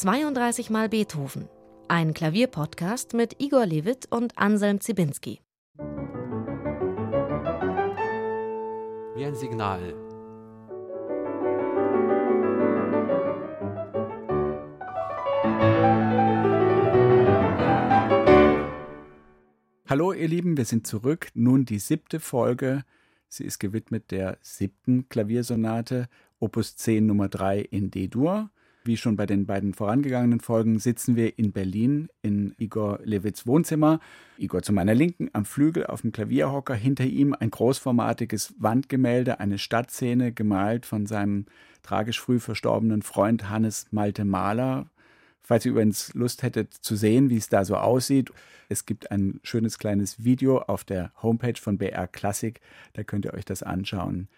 32 Mal Beethoven. Ein Klavierpodcast mit Igor Levit und Anselm Zibinski. Wie ein Signal. Hallo ihr Lieben, wir sind zurück. Nun die siebte Folge. Sie ist gewidmet der siebten Klaviersonate, Opus 10 Nummer 3 in D-Dur. Wie schon bei den beiden vorangegangenen Folgen sitzen wir in Berlin in Igor Lewitz Wohnzimmer. Igor zu meiner Linken am Flügel auf dem Klavierhocker, hinter ihm ein großformatiges Wandgemälde, eine Stadtszene gemalt von seinem tragisch früh verstorbenen Freund Hannes Malte Mahler. Falls ihr übrigens Lust hättet zu sehen, wie es da so aussieht, es gibt ein schönes kleines Video auf der Homepage von BR Classic, da könnt ihr euch das anschauen.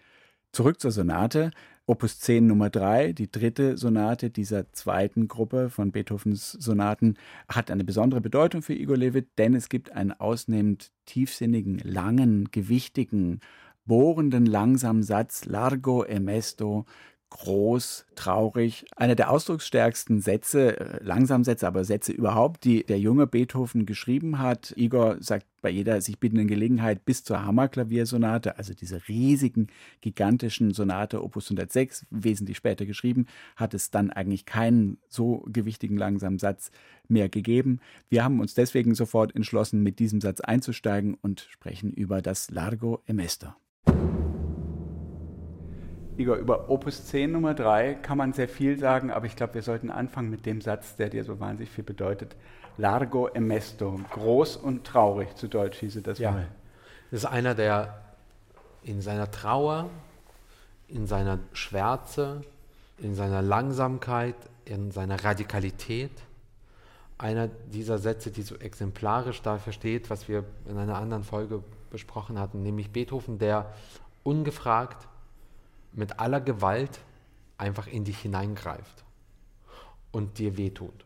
Zurück zur Sonate. Opus 10 Nummer 3, die dritte Sonate dieser zweiten Gruppe von Beethovens Sonaten, hat eine besondere Bedeutung für Igor Levit, denn es gibt einen ausnehmend tiefsinnigen, langen, gewichtigen, bohrenden, langsamen Satz, largo e mesto, groß, traurig. Einer der ausdrucksstärksten Sätze, äh, Langsamsätze, aber Sätze überhaupt, die der junge Beethoven geschrieben hat. Igor sagt bei jeder sich bietenden Gelegenheit bis zur Hammerklaviersonate, also diese riesigen, gigantischen Sonate Opus 106, wesentlich später geschrieben, hat es dann eigentlich keinen so gewichtigen langsamen Satz mehr gegeben. Wir haben uns deswegen sofort entschlossen, mit diesem Satz einzusteigen und sprechen über das Largo e Mesto. Igor, über Opus 10 Nummer 3 kann man sehr viel sagen, aber ich glaube, wir sollten anfangen mit dem Satz, der dir so wahnsinnig viel bedeutet. Largo e mesto, groß und traurig, zu Deutsch hieße das ja. mal. Das ist einer, der in seiner Trauer, in seiner Schwärze, in seiner Langsamkeit, in seiner Radikalität, einer dieser Sätze, die so exemplarisch dafür steht, was wir in einer anderen Folge besprochen hatten, nämlich Beethoven, der ungefragt mit aller Gewalt einfach in dich hineingreift und dir wehtut.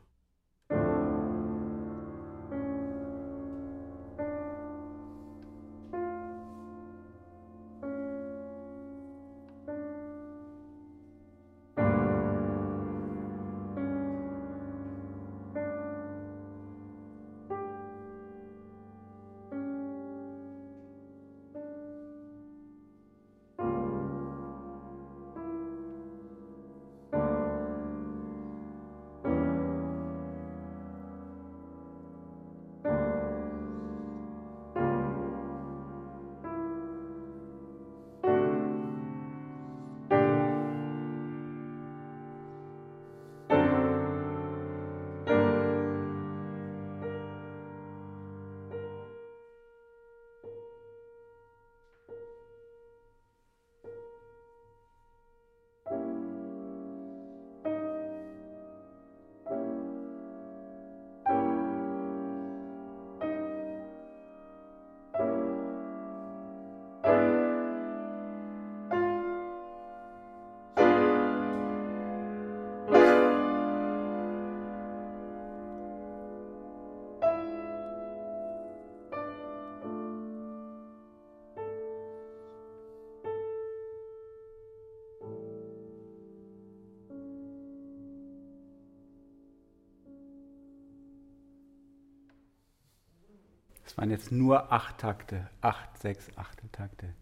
Es waren jetzt nur acht Takte, acht, sechs, acht Takte.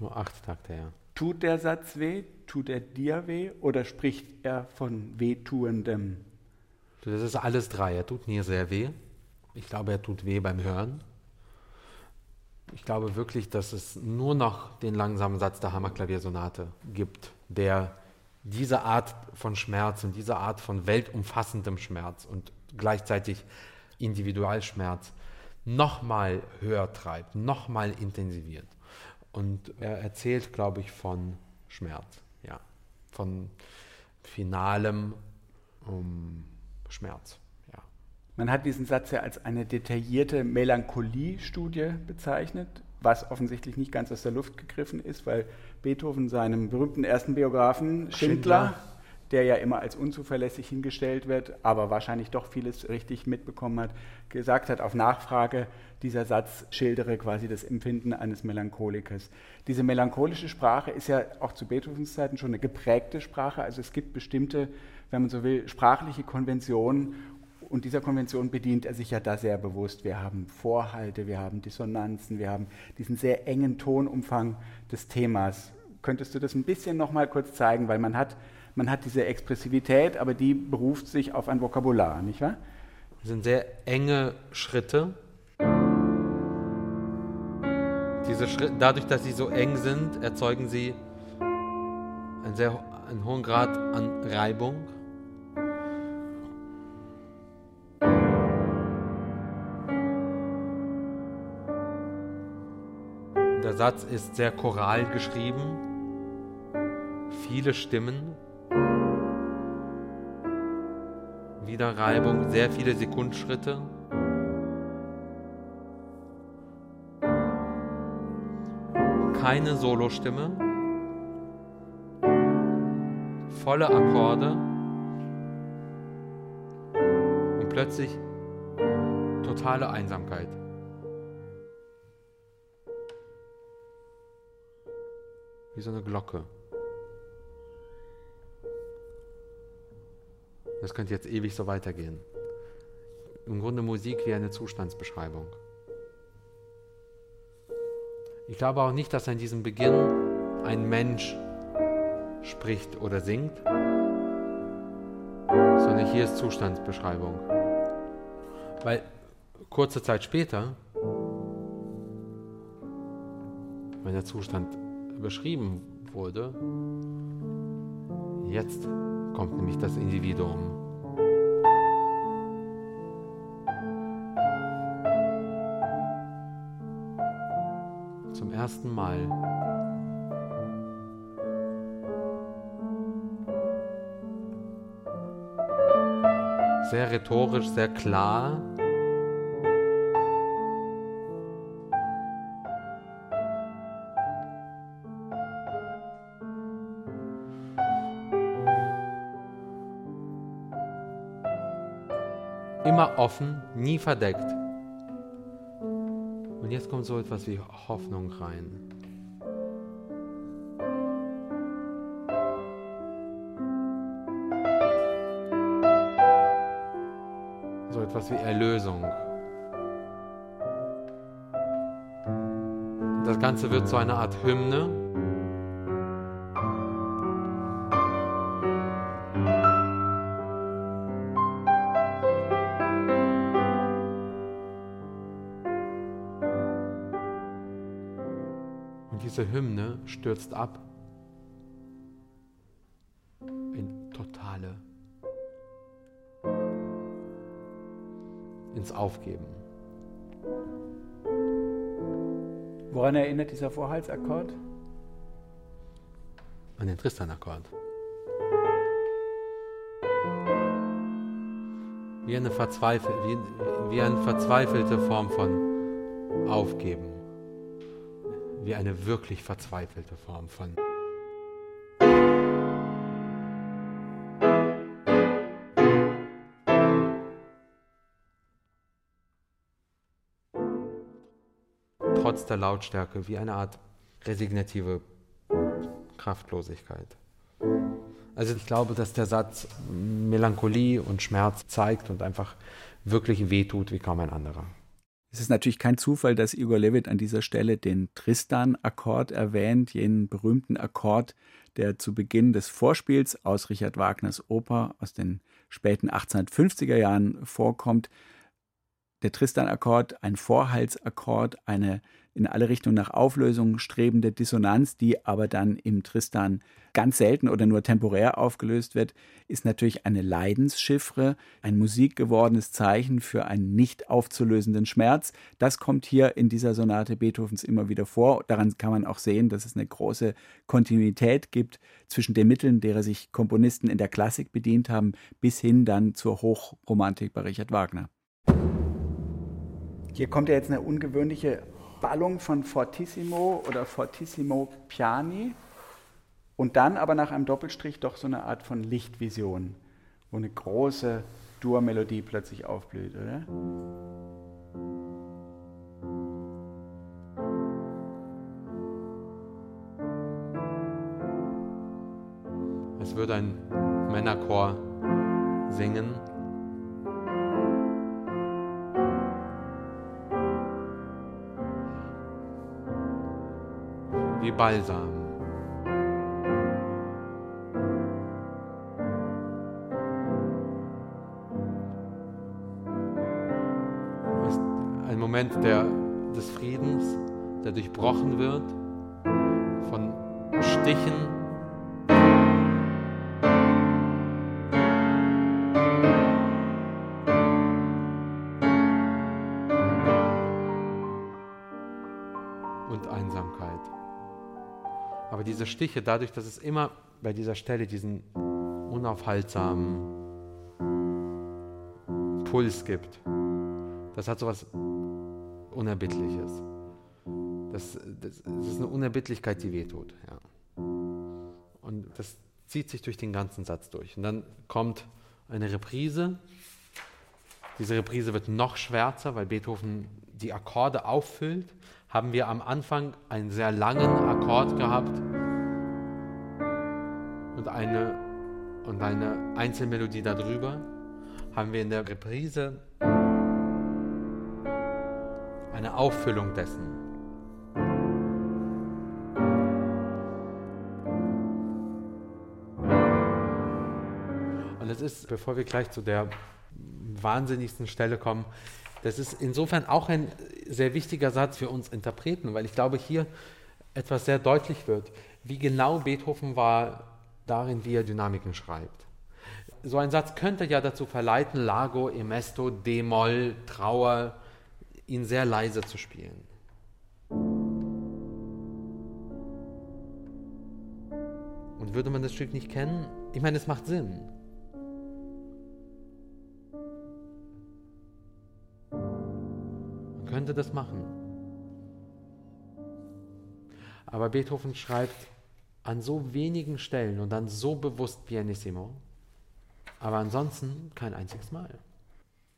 Nur acht Takte, ja. Tut der Satz weh? Tut er dir weh? Oder spricht er von wehtuendem? Das ist alles drei. Er tut mir sehr weh. Ich glaube, er tut weh beim Hören. Ich glaube wirklich, dass es nur noch den langsamen Satz der Hammerklaviersonate gibt, der diese Art von Schmerz und diese Art von weltumfassendem Schmerz und gleichzeitig Individualschmerz nochmal höher treibt, nochmal intensiviert. Und er erzählt, glaube ich, von Schmerz, ja, von finalem um, Schmerz. Ja. Man hat diesen Satz ja als eine detaillierte Melancholie-Studie bezeichnet, was offensichtlich nicht ganz aus der Luft gegriffen ist, weil Beethoven seinem berühmten ersten Biografen Schindler, Schindler der ja immer als unzuverlässig hingestellt wird, aber wahrscheinlich doch vieles richtig mitbekommen hat, gesagt hat auf Nachfrage, dieser Satz schildere quasi das Empfinden eines Melancholikers. Diese melancholische Sprache ist ja auch zu Beethovens Zeiten schon eine geprägte Sprache, also es gibt bestimmte, wenn man so will, sprachliche Konventionen und dieser Konvention bedient er sich ja da sehr bewusst. Wir haben Vorhalte, wir haben Dissonanzen, wir haben diesen sehr engen Tonumfang des Themas. Könntest du das ein bisschen noch mal kurz zeigen, weil man hat man hat diese Expressivität, aber die beruft sich auf ein Vokabular, nicht wahr? Das sind sehr enge Schritte. Diese Schritte, dadurch, dass sie so eng sind, erzeugen sie einen sehr einen hohen Grad an Reibung. Der Satz ist sehr choral geschrieben, viele Stimmen, wieder Reibung, sehr viele Sekundschritte. Keine Solostimme, volle Akkorde und plötzlich totale Einsamkeit. Wie so eine Glocke. Das könnte jetzt ewig so weitergehen. Im Grunde Musik wie eine Zustandsbeschreibung. Ich glaube auch nicht, dass an diesem Beginn ein Mensch spricht oder singt, sondern hier ist Zustandsbeschreibung. Weil kurze Zeit später, wenn der Zustand beschrieben wurde, jetzt kommt nämlich das Individuum. Zum ersten Mal. Sehr rhetorisch, sehr klar. immer offen, nie verdeckt. Und jetzt kommt so etwas wie Hoffnung rein. So etwas wie Erlösung. Das Ganze wird zu einer Art Hymne. Stürzt ab in totale, ins Aufgeben. Woran erinnert dieser Vorhaltsakkord? An den Tristan-Akkord. Wie eine, wie, wie eine verzweifelte Form von Aufgeben wie eine wirklich verzweifelte Form von trotz der Lautstärke wie eine Art resignative Kraftlosigkeit. Also ich glaube, dass der Satz Melancholie und Schmerz zeigt und einfach wirklich wehtut wie kaum ein anderer. Es ist natürlich kein Zufall, dass Igor Levit an dieser Stelle den Tristan-Akkord erwähnt, jenen berühmten Akkord, der zu Beginn des Vorspiels aus Richard Wagners Oper aus den späten 1850er Jahren vorkommt. Der Tristan-Akkord, ein Vorhaltsakkord, eine in alle Richtungen nach Auflösung strebende Dissonanz, die aber dann im Tristan ganz selten oder nur temporär aufgelöst wird, ist natürlich eine Leidenschiffre, ein musikgewordenes Zeichen für einen nicht aufzulösenden Schmerz. Das kommt hier in dieser Sonate Beethovens immer wieder vor. Daran kann man auch sehen, dass es eine große Kontinuität gibt zwischen den Mitteln, derer sich Komponisten in der Klassik bedient haben, bis hin dann zur Hochromantik bei Richard Wagner. Hier kommt ja jetzt eine ungewöhnliche Ballung von Fortissimo oder Fortissimo Piani Und dann aber nach einem Doppelstrich doch so eine Art von Lichtvision, wo eine große Dur-Melodie plötzlich aufblüht, oder? Es wird ein Männerchor singen. Wie Balsam. ein Moment der, des Friedens, der durchbrochen wird von Stichen diese Stiche, dadurch, dass es immer bei dieser Stelle diesen unaufhaltsamen Puls gibt, das hat so etwas Unerbittliches. Das, das, das, ist eine Unerbittlichkeit, die wehtut. Ja. Und das zieht sich durch den ganzen Satz durch. Und dann kommt eine Reprise. Diese Reprise wird noch schwärzer, weil Beethoven die Akkorde auffüllt. Haben wir am Anfang einen sehr langen Akkord gehabt, und eine, und eine Einzelmelodie darüber, haben wir in der Reprise eine Auffüllung dessen. Und es ist, bevor wir gleich zu der wahnsinnigsten Stelle kommen, das ist insofern auch ein sehr wichtiger Satz für uns Interpreten, weil ich glaube, hier etwas sehr deutlich wird, wie genau Beethoven war darin, wie er Dynamiken schreibt. So ein Satz könnte ja dazu verleiten, Lago, Emesto, D-Moll, Trauer, ihn sehr leise zu spielen. Und würde man das Stück nicht kennen, ich meine, es macht Sinn. Man könnte das machen. Aber Beethoven schreibt an so wenigen Stellen und dann so bewusst pianissimo, aber ansonsten kein einziges Mal.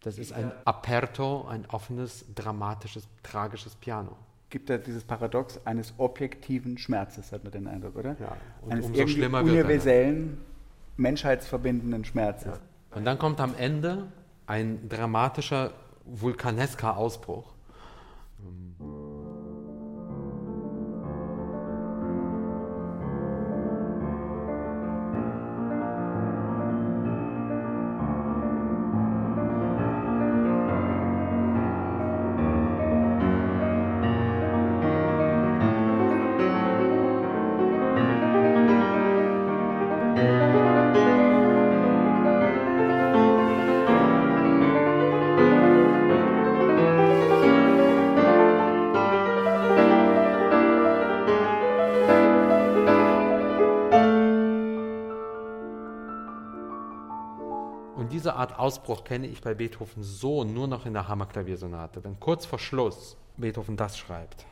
Das ist ein Aperto, ein offenes, dramatisches, tragisches Piano. Gibt da dieses Paradox eines objektiven Schmerzes, hat man den Eindruck, oder? Ja, und eines umso schlimmer universellen, menschheitsverbindenden Schmerzes. Ja. Und dann kommt am Ende ein dramatischer, vulkanesker Ausbruch. Diese Art Ausbruch kenne ich bei Beethoven so nur noch in der Hammerklaviersonate, wenn kurz vor Schluss Beethoven das schreibt.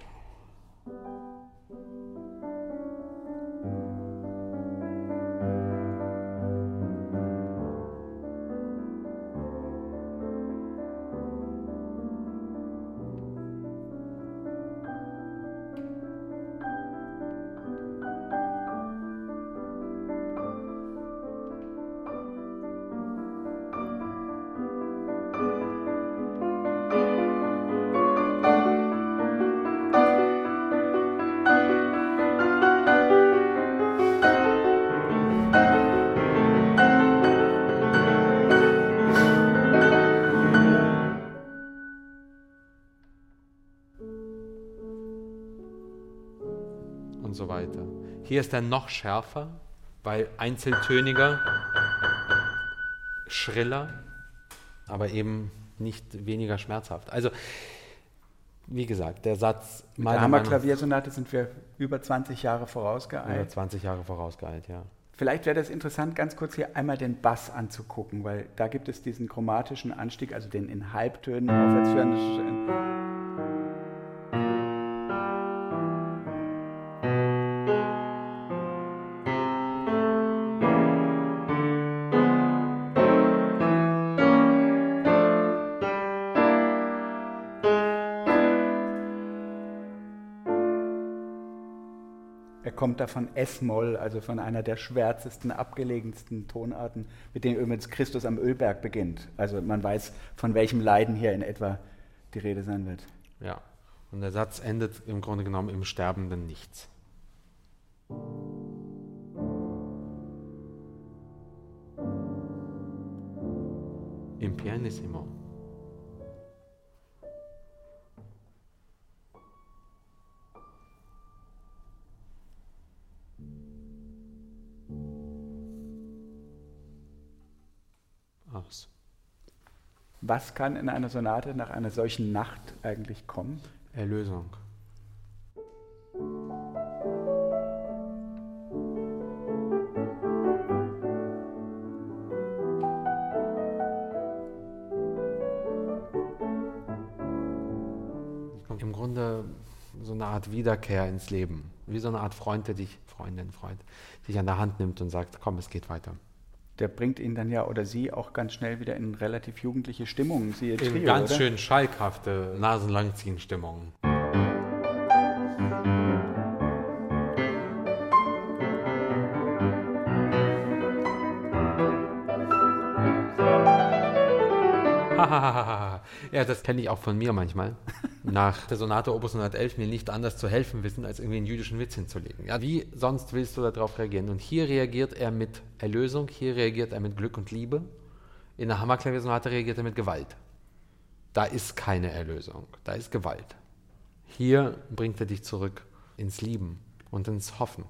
Hier ist er noch schärfer, weil einzeltöniger, schriller, aber eben nicht weniger schmerzhaft. Also, wie gesagt, der Satz. Mit der Hammerklaviersonate sind wir über 20 Jahre vorausgeeilt. Über 20 Jahre vorausgeeilt, ja. Vielleicht wäre das interessant, ganz kurz hier einmal den Bass anzugucken, weil da gibt es diesen chromatischen Anstieg, also den in Halbtönen aufwärtsführenden kommt von S-Moll, also von einer der schwärzesten, abgelegensten Tonarten, mit denen übrigens Christus am Ölberg beginnt. Also man weiß, von welchem Leiden hier in etwa die Rede sein wird. Ja, und der Satz endet im Grunde genommen im sterbenden Nichts. Im Pianissimo. Aus. Was kann in einer Sonate nach einer solchen Nacht eigentlich kommen? Erlösung. Im Grunde so eine Art Wiederkehr ins Leben. Wie so eine Art Freund, der dich, Freundin, Freund, dich an der Hand nimmt und sagt, komm, es geht weiter. Der bringt ihn dann ja oder sie auch ganz schnell wieder in relativ jugendliche Stimmungen. Siehe In Trio, ganz oder? schön schalkhafte Nasenlangziehen-Stimmung. ja, das kenne ich auch von mir manchmal. Nach der Sonate Opus 111 mir nicht anders zu helfen wissen, als irgendwie einen jüdischen Witz hinzulegen. Ja, wie sonst willst du darauf reagieren? Und hier reagiert er mit Erlösung, hier reagiert er mit Glück und Liebe. In der Hammerklaviersonate reagiert er mit Gewalt. Da ist keine Erlösung, da ist Gewalt. Hier bringt er dich zurück ins Lieben und ins Hoffen.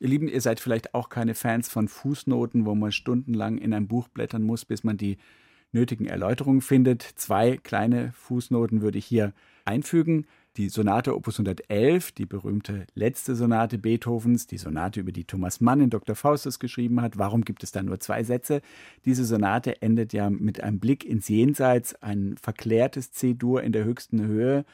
Ihr Lieben, ihr seid vielleicht auch keine Fans von Fußnoten, wo man stundenlang in ein Buch blättern muss, bis man die nötigen Erläuterungen findet. Zwei kleine Fußnoten würde ich hier einfügen. Die Sonate Opus 111, die berühmte letzte Sonate Beethovens, die Sonate, über die Thomas Mann in Dr. Faustus geschrieben hat. Warum gibt es da nur zwei Sätze? Diese Sonate endet ja mit einem Blick ins Jenseits, ein verklärtes C-Dur in der höchsten Höhe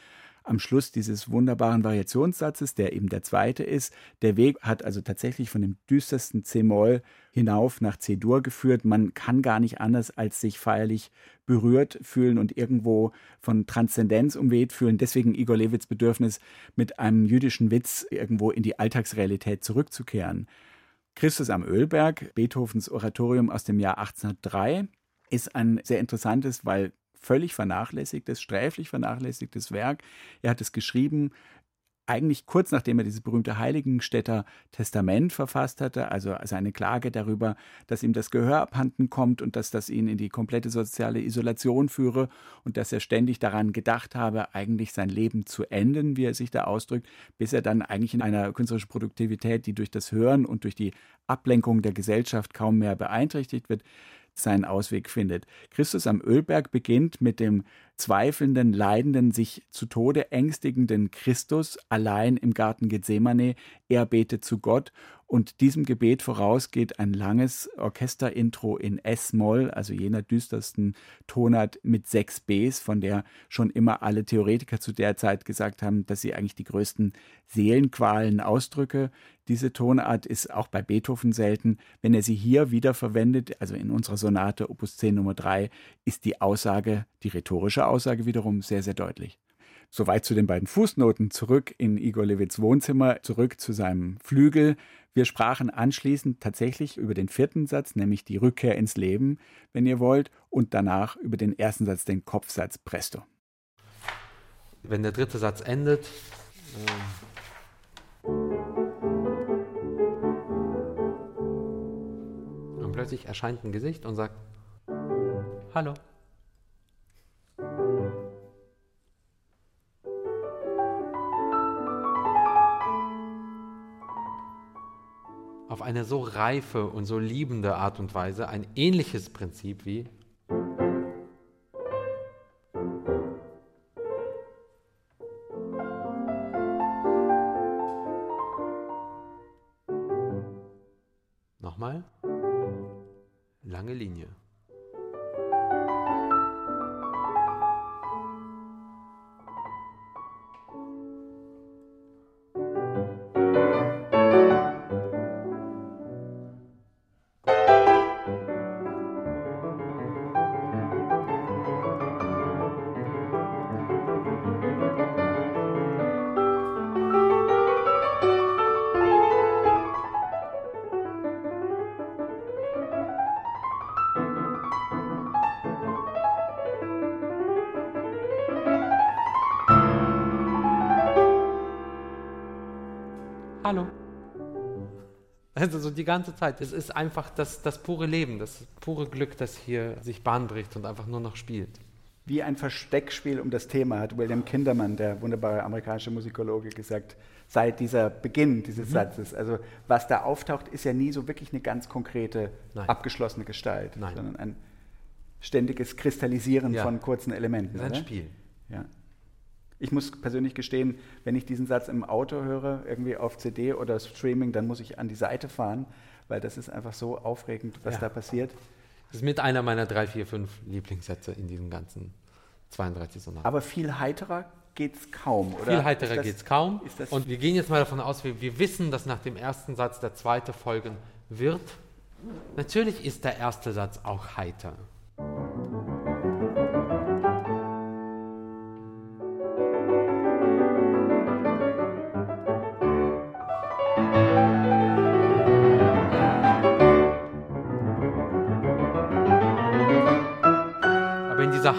am Schluss dieses wunderbaren Variationssatzes, der eben der zweite ist. Der Weg hat also tatsächlich von dem düstersten C-Moll hinauf nach C-Dur geführt. Man kann gar nicht anders, als sich feierlich berührt fühlen und irgendwo von Transzendenz umweht fühlen. Deswegen Igor Levits Bedürfnis, mit einem jüdischen Witz irgendwo in die Alltagsrealität zurückzukehren. Christus am Ölberg, Beethovens Oratorium aus dem Jahr 1803, ist ein sehr interessantes, weil völlig vernachlässigtes, sträflich vernachlässigtes Werk. Er hat es geschrieben, eigentlich kurz nachdem er dieses berühmte Heiligenstädter Testament verfasst hatte, also seine Klage darüber, dass ihm das Gehör abhanden kommt und dass das ihn in die komplette soziale Isolation führe und dass er ständig daran gedacht habe, eigentlich sein Leben zu enden, wie er sich da ausdrückt, bis er dann eigentlich in einer künstlerischen Produktivität, die durch das Hören und durch die Ablenkung der Gesellschaft kaum mehr beeinträchtigt wird, seinen Ausweg findet. Christus am Ölberg beginnt mit dem zweifelnden, leidenden, sich zu Tode ängstigenden Christus allein im Garten Gethsemane. Er betet zu Gott und diesem Gebet voraus geht ein langes Orchesterintro in S-Moll, also jener düstersten Tonart mit sechs Bs, von der schon immer alle Theoretiker zu der Zeit gesagt haben, dass sie eigentlich die größten Seelenqualen ausdrücke. Diese Tonart ist auch bei Beethoven selten. Wenn er sie hier wieder verwendet, also in unserer Sonate Opus 10 Nummer 3, ist die Aussage, die rhetorische Aussage wiederum sehr, sehr deutlich. Soweit zu den beiden Fußnoten. Zurück in Igor Levits Wohnzimmer, zurück zu seinem Flügel. Wir sprachen anschließend tatsächlich über den vierten Satz, nämlich die Rückkehr ins Leben, wenn ihr wollt, und danach über den ersten Satz, den Kopfsatz Presto. Wenn der dritte Satz endet, ähm, und plötzlich erscheint ein Gesicht und sagt, Hallo. Auf eine so reife und so liebende Art und Weise, ein ähnliches Prinzip wie Also so die ganze Zeit. Es ist einfach das, das pure Leben, das pure Glück, das hier sich Bahn bricht und einfach nur noch spielt. Wie ein Versteckspiel um das Thema hat William Kinderman, der wunderbare amerikanische Musikologe, gesagt, seit dieser Beginn dieses mhm. Satzes. Also was da auftaucht, ist ja nie so wirklich eine ganz konkrete, Nein. abgeschlossene Gestalt, Nein. sondern ein ständiges Kristallisieren ja. von kurzen Elementen. Das ist ein Spiel. Ja. Ich muss persönlich gestehen, wenn ich diesen Satz im Auto höre, irgendwie auf CD oder Streaming, dann muss ich an die Seite fahren, weil das ist einfach so aufregend, was ja. da passiert. Das ist mit einer meiner drei, vier, fünf Lieblingssätze in diesen ganzen 32 Sonaten. Aber viel heiterer geht es kaum, oder? Viel heiterer geht es kaum. Und wir gehen jetzt mal davon aus, wir, wir wissen, dass nach dem ersten Satz der zweite folgen wird. Natürlich ist der erste Satz auch heiter.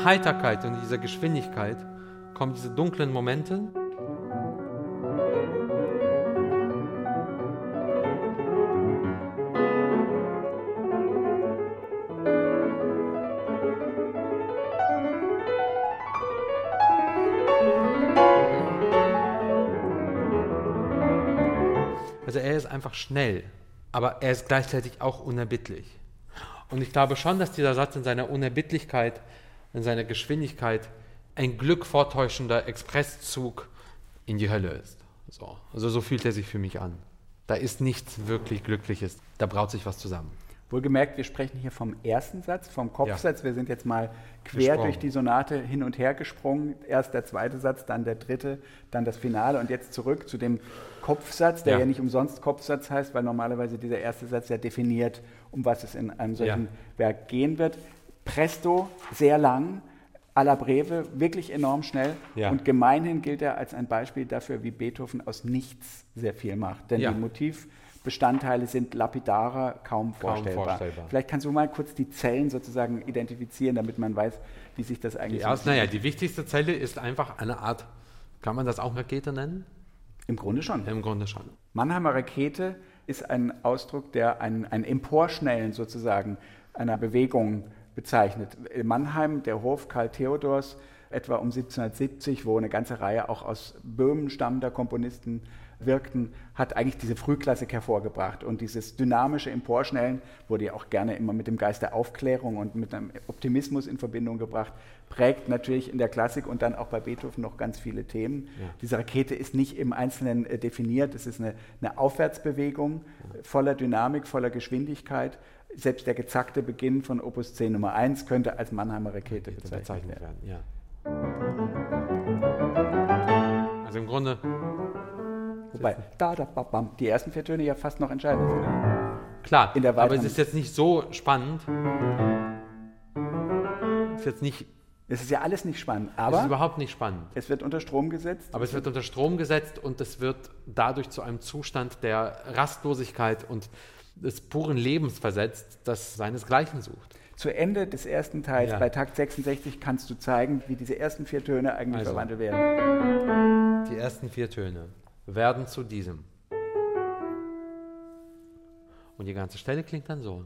Heiterkeit und dieser Geschwindigkeit kommen diese dunklen Momente. Also er ist einfach schnell, aber er ist gleichzeitig auch unerbittlich. Und ich glaube schon, dass dieser Satz in seiner Unerbittlichkeit in seiner Geschwindigkeit ein Glück vortäuschender Expresszug in die Hölle ist. So. Also so fühlt er sich für mich an. Da ist nichts wirklich Glückliches. Da braut sich was zusammen. Wohlgemerkt, wir sprechen hier vom ersten Satz, vom Kopfsatz. Ja. Wir sind jetzt mal quer gesprungen. durch die Sonate hin und her gesprungen. Erst der zweite Satz, dann der dritte, dann das Finale und jetzt zurück zu dem Kopfsatz, der ja, ja nicht umsonst Kopfsatz heißt, weil normalerweise dieser erste Satz ja definiert, um was es in einem solchen ja. Werk gehen wird. Presto, sehr lang, alla breve, wirklich enorm schnell. Ja. Und gemeinhin gilt er als ein Beispiel dafür, wie Beethoven aus nichts sehr viel macht. Denn ja. die Motivbestandteile sind lapidarer, kaum, kaum vorstellbar. vorstellbar. Vielleicht kannst du mal kurz die Zellen sozusagen identifizieren, damit man weiß, wie sich das eigentlich die erste, Naja, die wichtigste Zelle ist einfach eine Art, kann man das auch Rakete nennen? Im Grunde schon. Im Grunde schon. Mannheimer Rakete ist ein Ausdruck, der ein, ein Emporschnellen sozusagen einer Bewegung bezeichnet. In Mannheim, der Hof Karl Theodors, etwa um 1770, wo eine ganze Reihe auch aus Böhmen stammender Komponisten wirkten, hat eigentlich diese Frühklassik hervorgebracht. Und dieses dynamische Emporschnellen wurde ja auch gerne immer mit dem Geist der Aufklärung und mit einem Optimismus in Verbindung gebracht, prägt natürlich in der Klassik und dann auch bei Beethoven noch ganz viele Themen. Ja. Diese Rakete ist nicht im Einzelnen äh, definiert, es ist eine, eine Aufwärtsbewegung voller Dynamik, voller Geschwindigkeit selbst der gezackte Beginn von Opus 10 Nummer 1 könnte als Mannheimer Rakete bezeichnet, werden. Ja. Also im Grunde. Wobei, da, da, bam, die ersten vier Töne ja fast noch entscheidend sind. Klar, aber es ist jetzt nicht so spannend. Es ist jetzt nicht. Es ist ja alles nicht spannend, aber. Es ist überhaupt nicht spannend. Es wird unter Strom gesetzt. Aber es wird unter Strom gesetzt und es wird dadurch zu einem Zustand der Rastlosigkeit und des puren Lebens versetzt, das seinesgleichen sucht. Zu Ende des ersten Teils, ja. bei Takt 66, kannst du zeigen, wie diese ersten vier Töne eigentlich also, verwandelt werden. Die ersten vier Töne werden zu diesem. Und die ganze Stelle klingt dann so.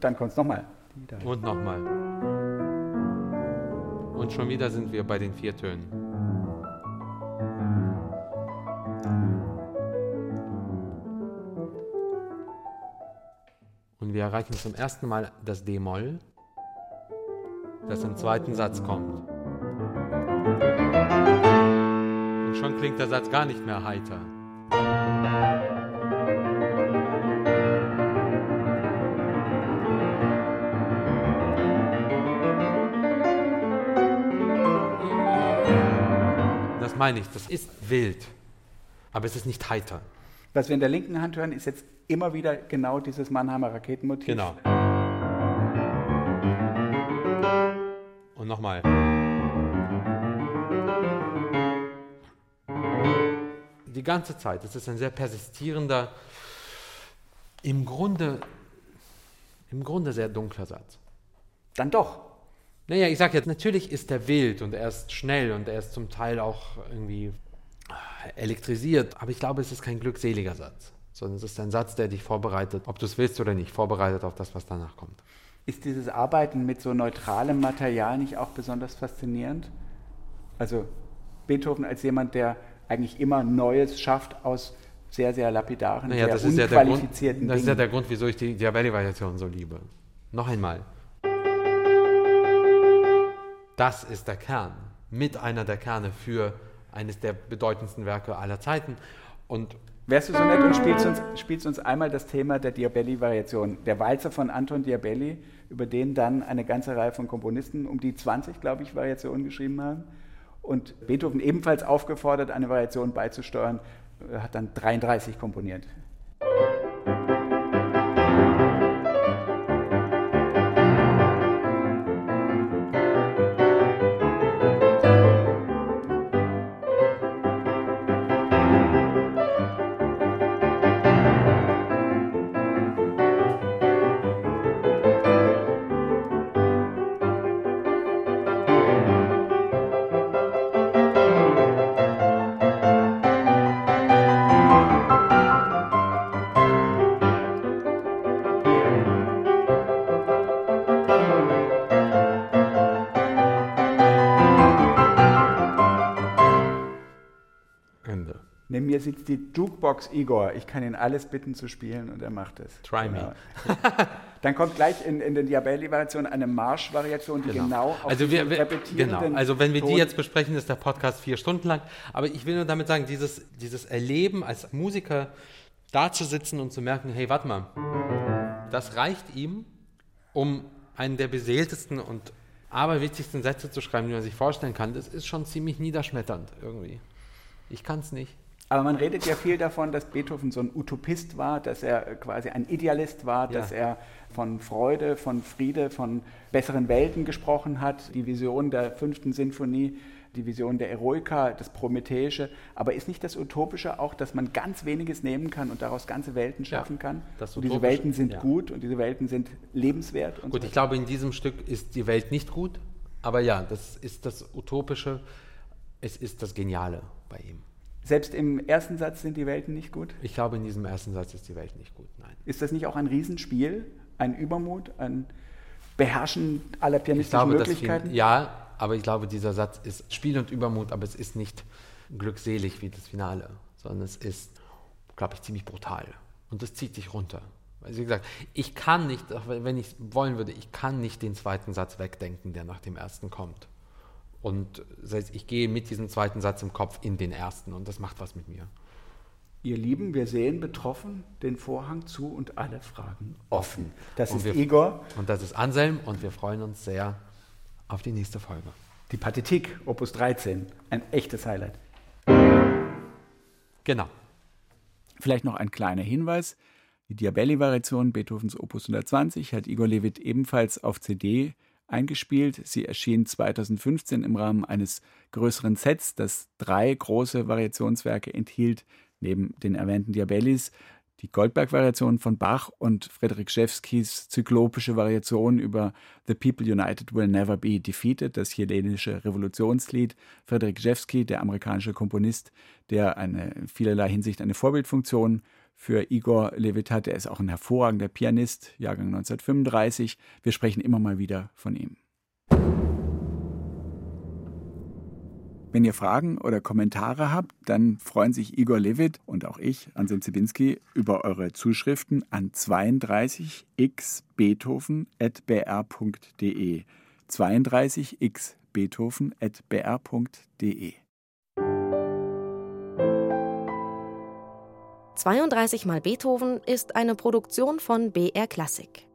Dann kommt es nochmal. Und nochmal. Und schon wieder sind wir bei den vier Tönen. Und wir erreichen zum ersten Mal das D-Moll, das im zweiten Satz kommt. Und schon klingt der Satz gar nicht mehr heiter. Meine ich, das ist wild. aber es ist nicht heiter. Was wir in der linken Hand hören, ist jetzt immer wieder genau dieses Mannheimer Raketenmotiv. Genau. Und nochmal. Die ganze Zeit. Es ist ein sehr persistierender, im Grunde, im Grunde sehr dunkler Satz. Dann doch. Naja, ich sage jetzt, natürlich ist er wild und er ist schnell und er ist zum Teil auch irgendwie elektrisiert, aber ich glaube, es ist kein glückseliger Satz, sondern es ist ein Satz, der dich vorbereitet, ob du es willst oder nicht, vorbereitet auf das, was danach kommt. Ist dieses Arbeiten mit so neutralem Material nicht auch besonders faszinierend? Also Beethoven als jemand, der eigentlich immer Neues schafft aus sehr, sehr lapidaren, naja, sehr das ist ja der Grund, unqualifizierten Das ist ja der Grund, wieso ich die Diabelli-Variation so liebe. Noch einmal. Das ist der Kern, mit einer der Kerne für eines der bedeutendsten Werke aller Zeiten. Und Wärst du so nett und spielst uns, spielst uns einmal das Thema der Diabelli-Variation, der Walzer von Anton Diabelli, über den dann eine ganze Reihe von Komponisten, um die 20, glaube ich, Variationen geschrieben haben. Und Beethoven ebenfalls aufgefordert, eine Variation beizusteuern, äh, hat dann 33 komponiert. Die Jukebox Igor. Ich kann ihn alles bitten zu spielen und er macht es. Try me. Dann kommt gleich in, in der Diabelli-Variation eine Marsch-Variation, die genau, auf also wir, wir, genau. Also wenn wir die Ton- jetzt besprechen, ist der Podcast vier Stunden lang. Aber ich will nur damit sagen, dieses, dieses Erleben als Musiker da zu sitzen und zu merken, hey, warte mal, das reicht ihm, um einen der beseeltesten und aberwitzigsten Sätze zu schreiben, die man sich vorstellen kann. Das ist schon ziemlich niederschmetternd irgendwie. Ich kann es nicht. Aber man redet ja viel davon, dass Beethoven so ein Utopist war, dass er quasi ein Idealist war, Ja. dass er von Freude, von Friede, von besseren Welten gesprochen hat. Die Vision der fünften Sinfonie, die Vision der Eroika, das Prometheische. Aber ist nicht das Utopische auch, dass man ganz weniges nehmen kann und daraus ganze Welten Ja, schaffen kann? das und diese Welten sind ja. gut und diese Welten sind lebenswert. Und Gut, so ich glaube, in diesem Stück ist die Welt nicht gut, aber ja, das ist das Utopische, es ist das Geniale bei ihm. Selbst im ersten Satz sind die Welten nicht gut. Ich glaube, in diesem ersten Satz ist die Welt nicht gut, nein. Ist das nicht auch ein Riesenspiel, ein Übermut, ein Beherrschen aller pianistischen glaube, Möglichkeiten? Fin- ja, aber ich glaube, dieser Satz ist Spiel und Übermut, aber es ist nicht glückselig wie das Finale, sondern es ist, glaube ich, ziemlich brutal. Und das zieht dich runter. Also wie gesagt, ich kann nicht, wenn ich wollen würde, ich kann nicht den zweiten Satz wegdenken, der nach dem ersten kommt. Und das heißt, ich gehe mit diesem zweiten Satz im Kopf in den ersten und das macht was mit mir. Ihr Lieben, wir sehen betroffen den Vorhang zu und alle Fragen offen. Das Und ist wir- Igor, Und das ist Anselm und wir freuen uns sehr auf die nächste Folge. die Pathetik, Opus 13. Ein echtes Highlight. Genau. Vielleicht noch ein kleiner Hinweis. Die Diabelli-Variation Beethovens Opus 120 hat Igor Levit ebenfalls auf CD eingespielt. Sie erschien 2015 im Rahmen eines größeren Sets, das drei große Variationswerke enthielt, neben den erwähnten Diabellis. Die Goldberg-Variation von Bach und Friedrich Schewskis zyklopische Variation über The People United Will Never Be Defeated, das chilenische Revolutionslied. Friedrich Schewski, der amerikanische Komponist, der eine in vielerlei Hinsicht eine Vorbildfunktion für Igor Levit hat. Er ist auch ein hervorragender Pianist, Jahrgang 1935. Wir sprechen immer mal wieder von ihm. Wenn ihr Fragen oder Kommentare habt, dann freuen sich Igor Levit und auch ich, Anselm Zibinski, über eure Zuschriften an 32xbeethoven.br.de. 32xbeethoven.br.de. 32 mal Beethoven ist eine Produktion von BR Klassik.